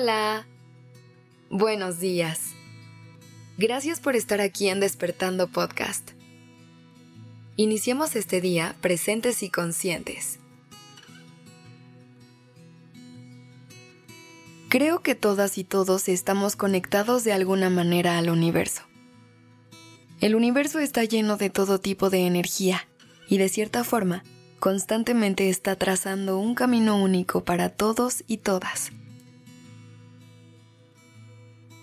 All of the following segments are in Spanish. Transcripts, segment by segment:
Hola. Buenos días. Gracias por estar aquí en Despertando Podcast. Iniciemos este día presentes y conscientes. Creo que todas y todos estamos conectados de alguna manera al universo. El universo está lleno de todo tipo de energía y de cierta forma constantemente está trazando un camino único para todos y todas.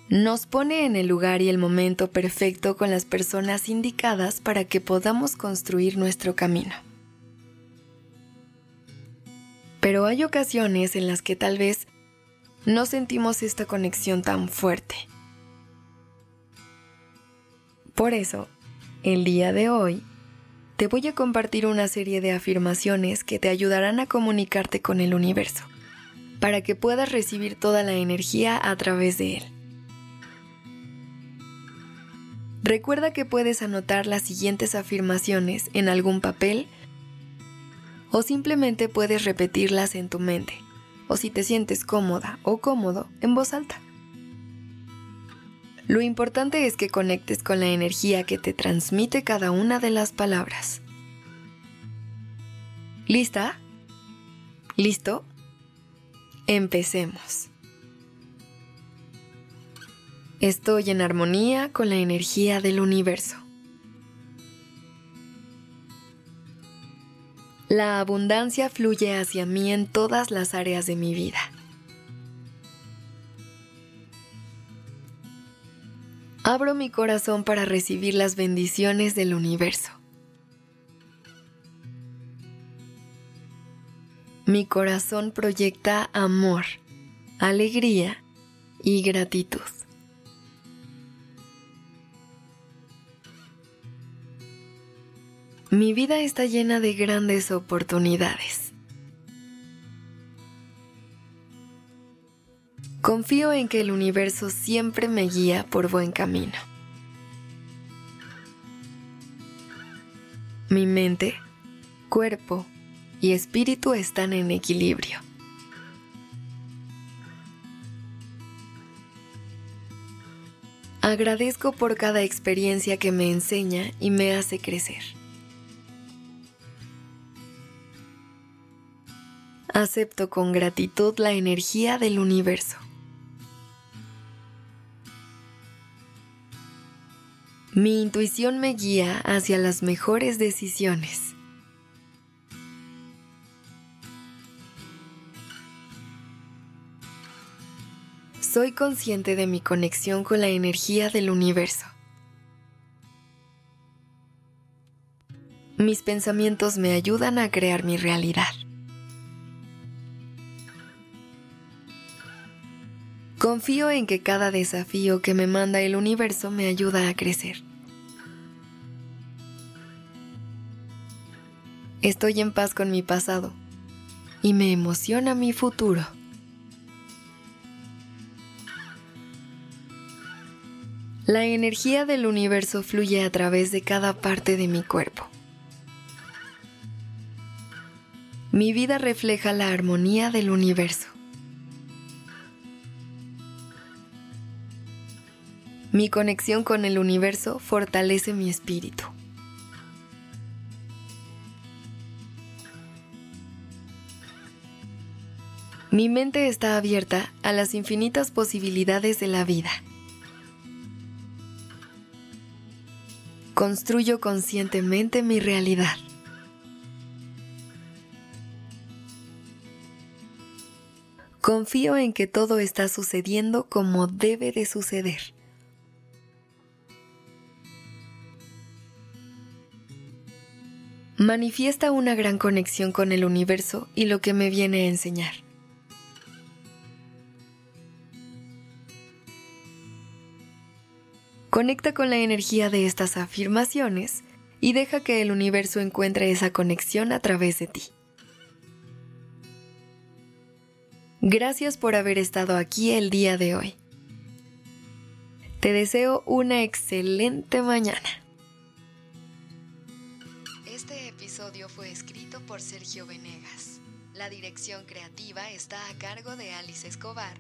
Nos pone en el lugar y el momento perfecto con las personas indicadas para que podamos construir nuestro camino. Pero hay ocasiones en las que tal vez no sentimos esta conexión tan fuerte. Por eso, el día de hoy, te voy a compartir una serie de afirmaciones que te ayudarán a comunicarte con el universo, para que puedas recibir toda la energía a través de él. Recuerda que puedes anotar las siguientes afirmaciones en algún papel o simplemente puedes repetirlas en tu mente, o si te sientes cómoda o cómodo, en voz alta. Lo importante es que conectes con la energía que te transmite cada una de las palabras. ¿Lista? ¿Listo? Empecemos. Estoy en armonía con la energía del universo. La abundancia fluye hacia mí en todas las áreas de mi vida. Abro mi corazón para recibir las bendiciones del universo. Mi corazón proyecta amor, alegría y gratitud. Mi vida está llena de grandes oportunidades. Confío en que el universo siempre me guía por buen camino. Mi mente, cuerpo y espíritu están en equilibrio. Agradezco por cada experiencia que me enseña y me hace crecer. Acepto con gratitud la energía del universo. Mi intuición me guía hacia las mejores decisiones. Soy consciente de mi conexión con la energía del universo. Mis pensamientos me ayudan a crear mi realidad. Confío en que cada desafío que me manda el universo me ayuda a crecer. Estoy en paz con mi pasado y me emociona mi futuro. La energía del universo fluye a través de cada parte de mi cuerpo. Mi vida refleja la armonía del universo. Mi conexión con el universo fortalece mi espíritu. Mi mente está abierta a las infinitas posibilidades de la vida. Construyo conscientemente mi realidad. Confío en que todo está sucediendo como debe de suceder. Manifiesta una gran conexión con el universo y lo que me viene a enseñar. Conecta con la energía de estas afirmaciones y deja que el universo encuentre esa conexión a través de ti. Gracias por haber estado aquí el día de hoy. Te deseo una excelente mañana. Este episodio fue escrito por Sergio Venegas. La dirección creativa está a cargo de Alice Escobar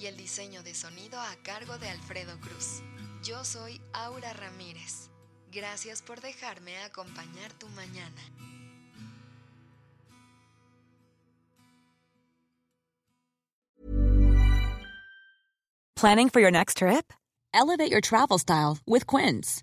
y el diseño de sonido a cargo de Alfredo Cruz. Yo soy Aura Ramírez. Gracias por dejarme acompañar tu mañana. Planning for your next trip? Elevate your travel style with Quince.